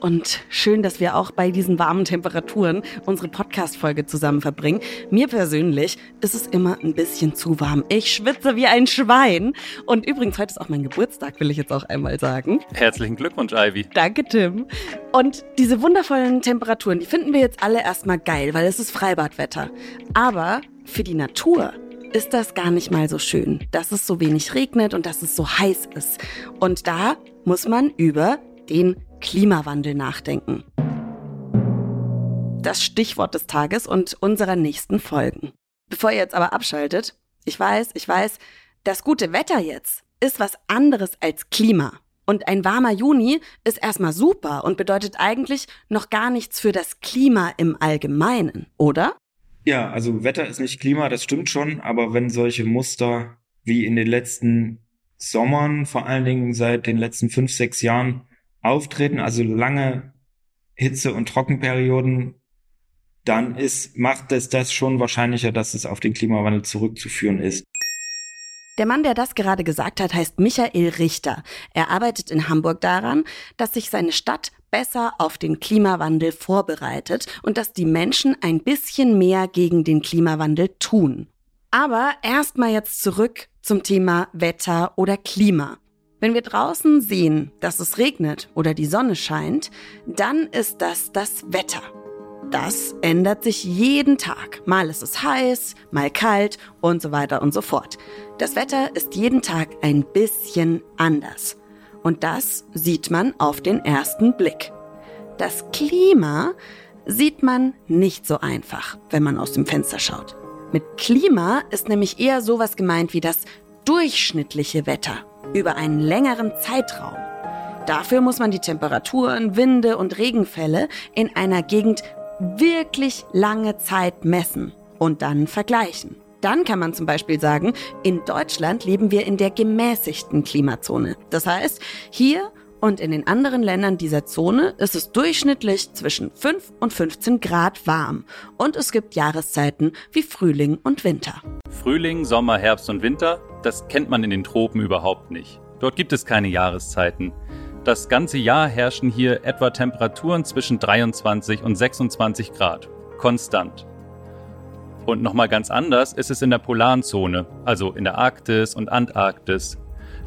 Und schön, dass wir auch bei diesen warmen Temperaturen unsere Podcast-Folge zusammen verbringen. Mir persönlich ist es immer ein bisschen zu warm. Ich schwitze wie ein Schwein. Und übrigens, heute ist auch mein Geburtstag, will ich jetzt auch einmal sagen. Herzlichen Glückwunsch, Ivy. Danke, Tim. Und diese wundervollen Temperaturen, die finden wir jetzt alle erstmal geil, weil es ist Freibadwetter. Aber für die Natur ist das gar nicht mal so schön, dass es so wenig regnet und dass es so heiß ist. Und da muss man über den Klimawandel nachdenken. Das Stichwort des Tages und unserer nächsten Folgen. Bevor ihr jetzt aber abschaltet, ich weiß, ich weiß, das gute Wetter jetzt ist was anderes als Klima. Und ein warmer Juni ist erstmal super und bedeutet eigentlich noch gar nichts für das Klima im Allgemeinen, oder? Ja, also Wetter ist nicht Klima, das stimmt schon, aber wenn solche Muster wie in den letzten Sommern, vor allen Dingen seit den letzten fünf, sechs Jahren auftreten, also lange Hitze- und Trockenperioden, dann ist, macht es das schon wahrscheinlicher, dass es auf den Klimawandel zurückzuführen ist. Der Mann, der das gerade gesagt hat, heißt Michael Richter. Er arbeitet in Hamburg daran, dass sich seine Stadt besser auf den Klimawandel vorbereitet und dass die Menschen ein bisschen mehr gegen den Klimawandel tun. Aber erstmal jetzt zurück zum Thema Wetter oder Klima. Wenn wir draußen sehen, dass es regnet oder die Sonne scheint, dann ist das das Wetter. Das ändert sich jeden Tag. Mal ist es heiß, mal kalt und so weiter und so fort. Das Wetter ist jeden Tag ein bisschen anders. Und das sieht man auf den ersten Blick. Das Klima sieht man nicht so einfach, wenn man aus dem Fenster schaut. Mit Klima ist nämlich eher sowas gemeint wie das durchschnittliche Wetter über einen längeren Zeitraum. Dafür muss man die Temperaturen, Winde und Regenfälle in einer Gegend wirklich lange Zeit messen und dann vergleichen. Dann kann man zum Beispiel sagen, in Deutschland leben wir in der gemäßigten Klimazone. Das heißt, hier und in den anderen Ländern dieser Zone ist es durchschnittlich zwischen 5 und 15 Grad warm. Und es gibt Jahreszeiten wie Frühling und Winter. Frühling, Sommer, Herbst und Winter, das kennt man in den Tropen überhaupt nicht. Dort gibt es keine Jahreszeiten. Das ganze Jahr herrschen hier etwa Temperaturen zwischen 23 und 26 Grad. Konstant. Und nochmal ganz anders ist es in der polaren Zone, also in der Arktis und Antarktis.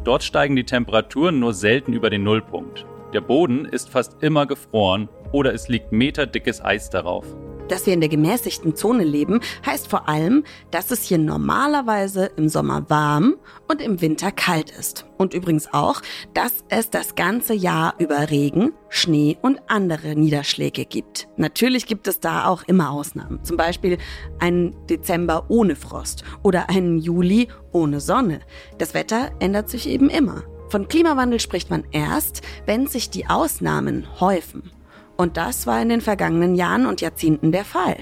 Dort steigen die Temperaturen nur selten über den Nullpunkt. Der Boden ist fast immer gefroren oder es liegt meterdickes Eis darauf. Dass wir in der gemäßigten Zone leben, heißt vor allem, dass es hier normalerweise im Sommer warm und im Winter kalt ist. Und übrigens auch, dass es das ganze Jahr über Regen, Schnee und andere Niederschläge gibt. Natürlich gibt es da auch immer Ausnahmen. Zum Beispiel einen Dezember ohne Frost oder einen Juli ohne Sonne. Das Wetter ändert sich eben immer. Von Klimawandel spricht man erst, wenn sich die Ausnahmen häufen. Und das war in den vergangenen Jahren und Jahrzehnten der Fall.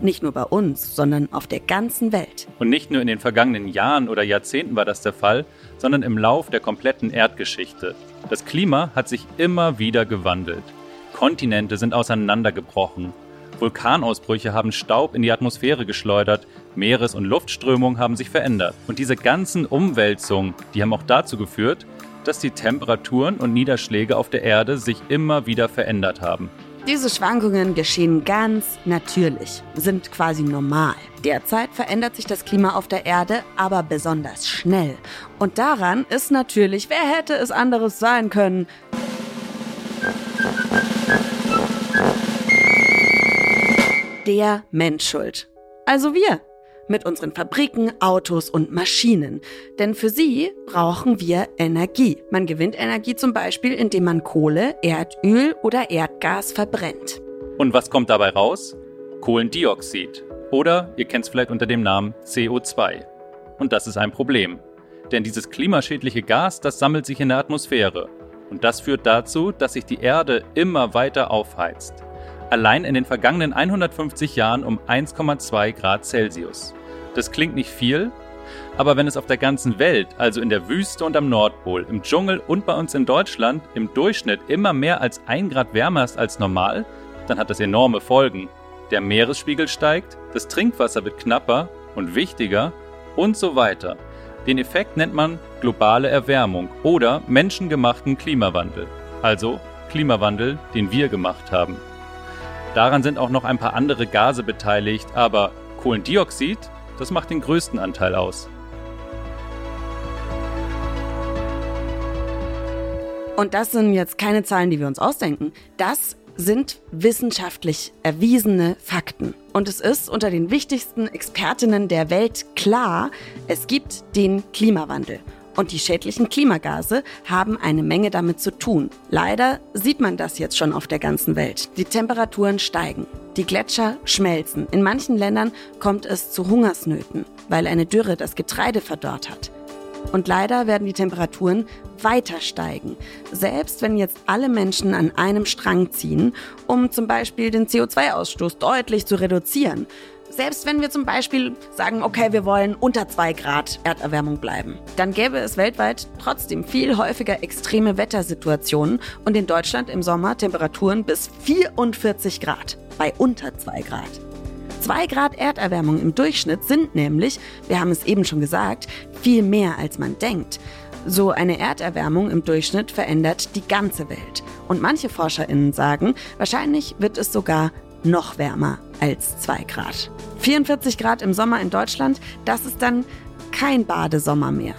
Nicht nur bei uns, sondern auf der ganzen Welt. Und nicht nur in den vergangenen Jahren oder Jahrzehnten war das der Fall, sondern im Lauf der kompletten Erdgeschichte. Das Klima hat sich immer wieder gewandelt. Kontinente sind auseinandergebrochen. Vulkanausbrüche haben Staub in die Atmosphäre geschleudert, Meeres- und Luftströmungen haben sich verändert. Und diese ganzen Umwälzungen, die haben auch dazu geführt, dass die Temperaturen und Niederschläge auf der Erde sich immer wieder verändert haben. Diese Schwankungen geschehen ganz natürlich, sind quasi normal. Derzeit verändert sich das Klima auf der Erde aber besonders schnell. Und daran ist natürlich, wer hätte es anderes sein können, der Mensch schuld. Also wir mit unseren Fabriken, Autos und Maschinen. Denn für sie brauchen wir Energie. Man gewinnt Energie zum Beispiel, indem man Kohle, Erdöl oder Erdgas verbrennt. Und was kommt dabei raus? Kohlendioxid. Oder ihr kennt es vielleicht unter dem Namen CO2. Und das ist ein Problem. Denn dieses klimaschädliche Gas, das sammelt sich in der Atmosphäre. Und das führt dazu, dass sich die Erde immer weiter aufheizt. allein in den vergangenen 150 Jahren um 1,2 Grad Celsius. Das klingt nicht viel, aber wenn es auf der ganzen Welt, also in der Wüste und am Nordpol, im Dschungel und bei uns in Deutschland im Durchschnitt immer mehr als 1 Grad wärmer ist als normal, dann hat das enorme Folgen. Der Meeresspiegel steigt, das Trinkwasser wird knapper und wichtiger und so weiter. Den Effekt nennt man globale Erwärmung oder menschengemachten Klimawandel, also Klimawandel, den wir gemacht haben. Daran sind auch noch ein paar andere Gase beteiligt, aber Kohlendioxid, das macht den größten Anteil aus. Und das sind jetzt keine Zahlen, die wir uns ausdenken. Das sind wissenschaftlich erwiesene Fakten. Und es ist unter den wichtigsten Expertinnen der Welt klar, es gibt den Klimawandel. Und die schädlichen Klimagase haben eine Menge damit zu tun. Leider sieht man das jetzt schon auf der ganzen Welt. Die Temperaturen steigen. Die Gletscher schmelzen. In manchen Ländern kommt es zu Hungersnöten, weil eine Dürre das Getreide verdorrt hat. Und leider werden die Temperaturen weiter steigen. Selbst wenn jetzt alle Menschen an einem Strang ziehen, um zum Beispiel den CO2-Ausstoß deutlich zu reduzieren. Selbst wenn wir zum Beispiel sagen, okay, wir wollen unter zwei Grad Erderwärmung bleiben, dann gäbe es weltweit trotzdem viel häufiger extreme Wettersituationen und in Deutschland im Sommer Temperaturen bis 44 Grad bei unter zwei Grad. 2 Grad Erderwärmung im Durchschnitt sind nämlich, wir haben es eben schon gesagt, viel mehr als man denkt. So eine Erderwärmung im Durchschnitt verändert die ganze Welt. Und manche Forscherinnen sagen, wahrscheinlich wird es sogar noch wärmer als 2 Grad. 44 Grad im Sommer in Deutschland, das ist dann kein Badesommer mehr.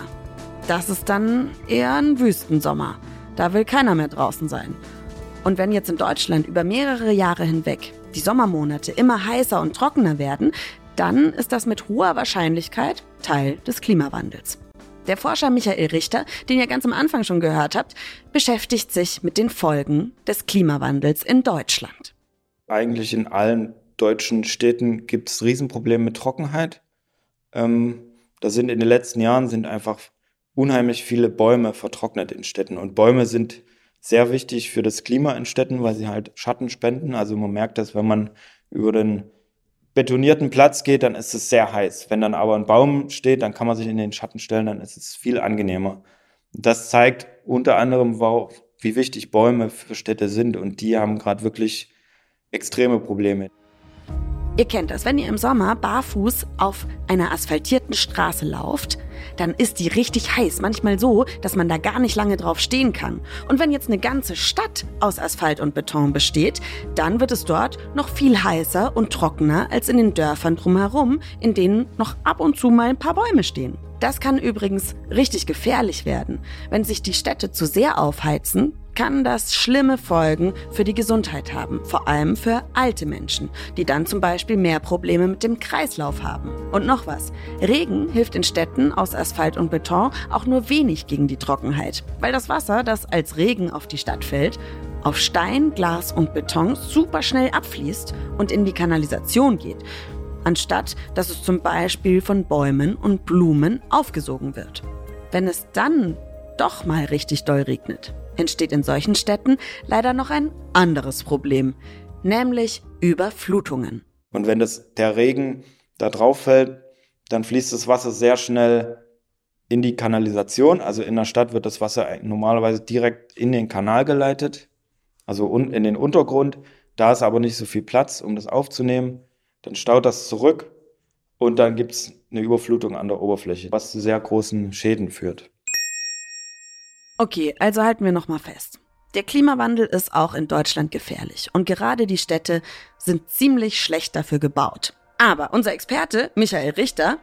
Das ist dann eher ein Wüstensommer. Da will keiner mehr draußen sein. Und wenn jetzt in Deutschland über mehrere Jahre hinweg die Sommermonate immer heißer und trockener werden, dann ist das mit hoher Wahrscheinlichkeit Teil des Klimawandels. Der Forscher Michael Richter, den ihr ganz am Anfang schon gehört habt, beschäftigt sich mit den Folgen des Klimawandels in Deutschland. Eigentlich in allen deutschen Städten gibt es Riesenprobleme mit Trockenheit. Ähm, da sind in den letzten Jahren sind einfach unheimlich viele Bäume vertrocknet in Städten. Und Bäume sind sehr wichtig für das Klima in Städten, weil sie halt Schatten spenden. Also man merkt das, wenn man über den betonierten Platz geht, dann ist es sehr heiß. Wenn dann aber ein Baum steht, dann kann man sich in den Schatten stellen, dann ist es viel angenehmer. Das zeigt unter anderem, wie wichtig Bäume für Städte sind und die haben gerade wirklich extreme Probleme. Ihr kennt das, wenn ihr im Sommer barfuß auf einer asphaltierten Straße lauft, dann ist die richtig heiß, manchmal so, dass man da gar nicht lange drauf stehen kann. Und wenn jetzt eine ganze Stadt aus Asphalt und Beton besteht, dann wird es dort noch viel heißer und trockener als in den Dörfern drumherum, in denen noch ab und zu mal ein paar Bäume stehen. Das kann übrigens richtig gefährlich werden. Wenn sich die Städte zu sehr aufheizen, kann das schlimme Folgen für die Gesundheit haben, vor allem für alte Menschen, die dann zum Beispiel mehr Probleme mit dem Kreislauf haben. Und noch was, Regen hilft in Städten aus Asphalt und Beton auch nur wenig gegen die Trockenheit, weil das Wasser, das als Regen auf die Stadt fällt, auf Stein, Glas und Beton super schnell abfließt und in die Kanalisation geht, anstatt dass es zum Beispiel von Bäumen und Blumen aufgesogen wird. Wenn es dann doch mal richtig doll regnet, entsteht in solchen Städten leider noch ein anderes Problem, nämlich Überflutungen. Und wenn das, der Regen da drauf fällt, dann fließt das Wasser sehr schnell in die Kanalisation. Also in der Stadt wird das Wasser normalerweise direkt in den Kanal geleitet, also in den Untergrund. Da ist aber nicht so viel Platz, um das aufzunehmen. Dann staut das zurück und dann gibt es eine Überflutung an der Oberfläche, was zu sehr großen Schäden führt. Okay, also halten wir nochmal fest. Der Klimawandel ist auch in Deutschland gefährlich und gerade die Städte sind ziemlich schlecht dafür gebaut. Aber unser Experte, Michael Richter,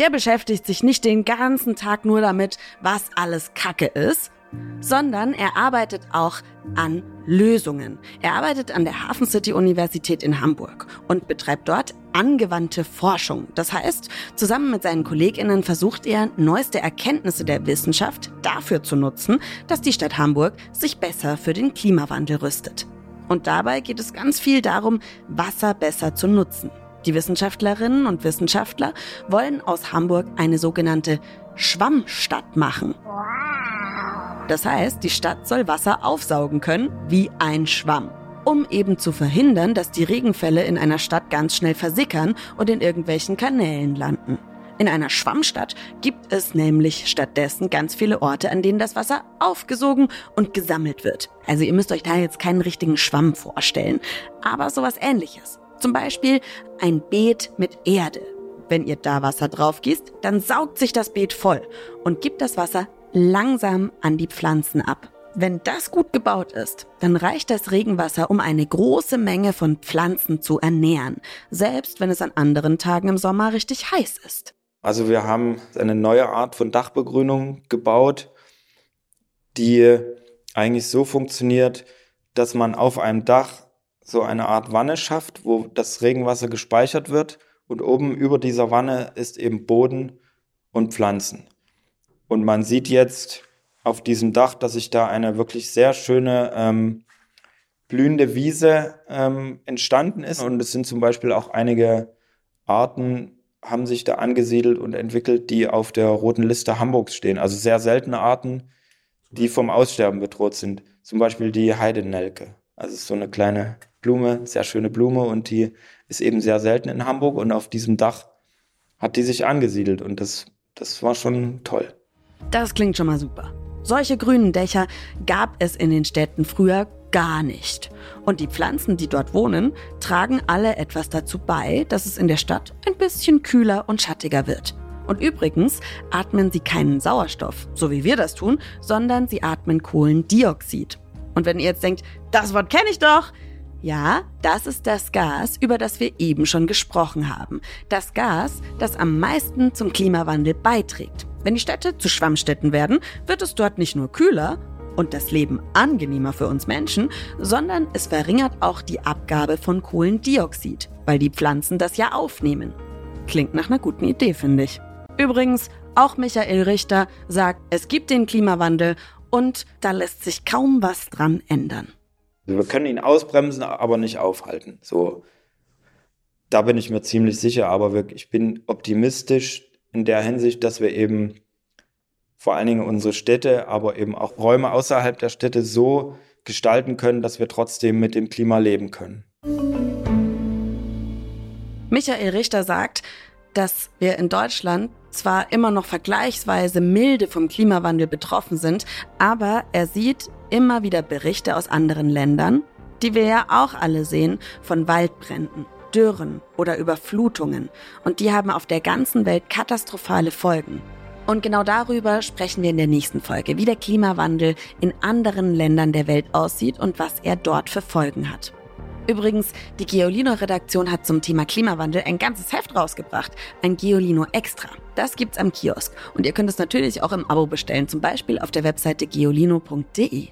der beschäftigt sich nicht den ganzen Tag nur damit, was alles Kacke ist, sondern er arbeitet auch an Lösungen. Er arbeitet an der Hafen City Universität in Hamburg und betreibt dort angewandte Forschung. Das heißt, zusammen mit seinen Kolleginnen versucht er, neueste Erkenntnisse der Wissenschaft dafür zu nutzen, dass die Stadt Hamburg sich besser für den Klimawandel rüstet. Und dabei geht es ganz viel darum, Wasser besser zu nutzen. Die Wissenschaftlerinnen und Wissenschaftler wollen aus Hamburg eine sogenannte Schwammstadt machen. Das heißt, die Stadt soll Wasser aufsaugen können wie ein Schwamm. um eben zu verhindern, dass die Regenfälle in einer Stadt ganz schnell versickern und in irgendwelchen Kanälen landen. In einer Schwammstadt gibt es nämlich stattdessen ganz viele Orte, an denen das Wasser aufgesogen und gesammelt wird. Also ihr müsst euch da jetzt keinen richtigen Schwamm vorstellen, aber sowas ähnliches. Zum Beispiel ein Beet mit Erde. Wenn ihr da Wasser drauf gießt, dann saugt sich das Beet voll und gibt das Wasser langsam an die Pflanzen ab. Wenn das gut gebaut ist, dann reicht das Regenwasser, um eine große Menge von Pflanzen zu ernähren, selbst wenn es an anderen Tagen im Sommer richtig heiß ist. Also wir haben eine neue Art von Dachbegrünung gebaut, die eigentlich so funktioniert, dass man auf einem Dach so eine Art Wanne schafft, wo das Regenwasser gespeichert wird und oben über dieser Wanne ist eben Boden und Pflanzen. Und man sieht jetzt auf diesem Dach, dass sich da eine wirklich sehr schöne ähm, blühende Wiese ähm, entstanden ist. Und es sind zum Beispiel auch einige Arten, haben sich da angesiedelt und entwickelt, die auf der roten Liste Hamburgs stehen. Also sehr seltene Arten, die vom Aussterben bedroht sind. Zum Beispiel die Heidenelke. Also so eine kleine Blume, sehr schöne Blume und die ist eben sehr selten in Hamburg und auf diesem Dach hat die sich angesiedelt und das, das war schon toll. Das klingt schon mal super. Solche grünen Dächer gab es in den Städten früher gar nicht. Und die Pflanzen, die dort wohnen, tragen alle etwas dazu bei, dass es in der Stadt ein bisschen kühler und schattiger wird. Und übrigens atmen sie keinen Sauerstoff, so wie wir das tun, sondern sie atmen Kohlendioxid. Und wenn ihr jetzt denkt, das Wort kenne ich doch, ja, das ist das Gas, über das wir eben schon gesprochen haben. Das Gas, das am meisten zum Klimawandel beiträgt. Wenn die Städte zu Schwammstädten werden, wird es dort nicht nur kühler und das Leben angenehmer für uns Menschen, sondern es verringert auch die Abgabe von Kohlendioxid, weil die Pflanzen das ja aufnehmen. Klingt nach einer guten Idee, finde ich. Übrigens, auch Michael Richter sagt, es gibt den Klimawandel und da lässt sich kaum was dran ändern. Wir können ihn ausbremsen, aber nicht aufhalten. So, da bin ich mir ziemlich sicher, aber ich bin optimistisch in der Hinsicht, dass wir eben vor allen Dingen unsere Städte, aber eben auch Räume außerhalb der Städte so gestalten können, dass wir trotzdem mit dem Klima leben können. Michael Richter sagt, dass wir in Deutschland zwar immer noch vergleichsweise milde vom Klimawandel betroffen sind, aber er sieht immer wieder Berichte aus anderen Ländern, die wir ja auch alle sehen, von Waldbränden, Dürren oder Überflutungen. Und die haben auf der ganzen Welt katastrophale Folgen. Und genau darüber sprechen wir in der nächsten Folge, wie der Klimawandel in anderen Ländern der Welt aussieht und was er dort für Folgen hat. Übrigens, die Geolino-Redaktion hat zum Thema Klimawandel ein ganzes Heft rausgebracht, ein Geolino Extra. Das gibt's am Kiosk und ihr könnt es natürlich auch im Abo bestellen, zum Beispiel auf der Webseite geolino.de.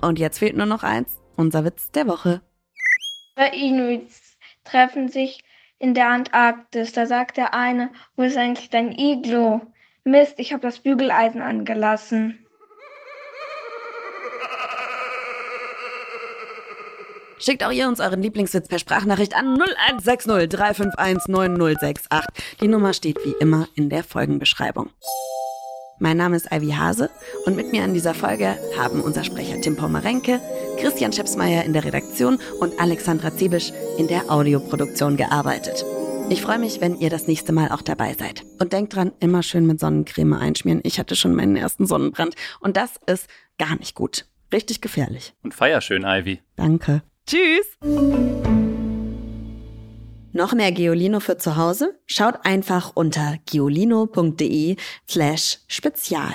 Und jetzt fehlt nur noch eins, unser Witz der Woche. Inuits treffen sich in der Antarktis. Da sagt der eine, wo ist eigentlich dein Iglo? Mist, ich habe das Bügeleisen angelassen. Schickt auch ihr uns euren Lieblingswitz per Sprachnachricht an 0160 351 9068. Die Nummer steht wie immer in der Folgenbeschreibung. Mein Name ist Ivy Hase und mit mir an dieser Folge haben unser Sprecher Tim Pommerenke, Christian Schepsmeier in der Redaktion und Alexandra Zebisch in der Audioproduktion gearbeitet. Ich freue mich, wenn ihr das nächste Mal auch dabei seid. Und denkt dran, immer schön mit Sonnencreme einschmieren. Ich hatte schon meinen ersten Sonnenbrand und das ist gar nicht gut. Richtig gefährlich. Und feier schön, Ivy. Danke. Tschüss! Noch mehr Geolino für zu Hause? Schaut einfach unter geolino.de slash spezial.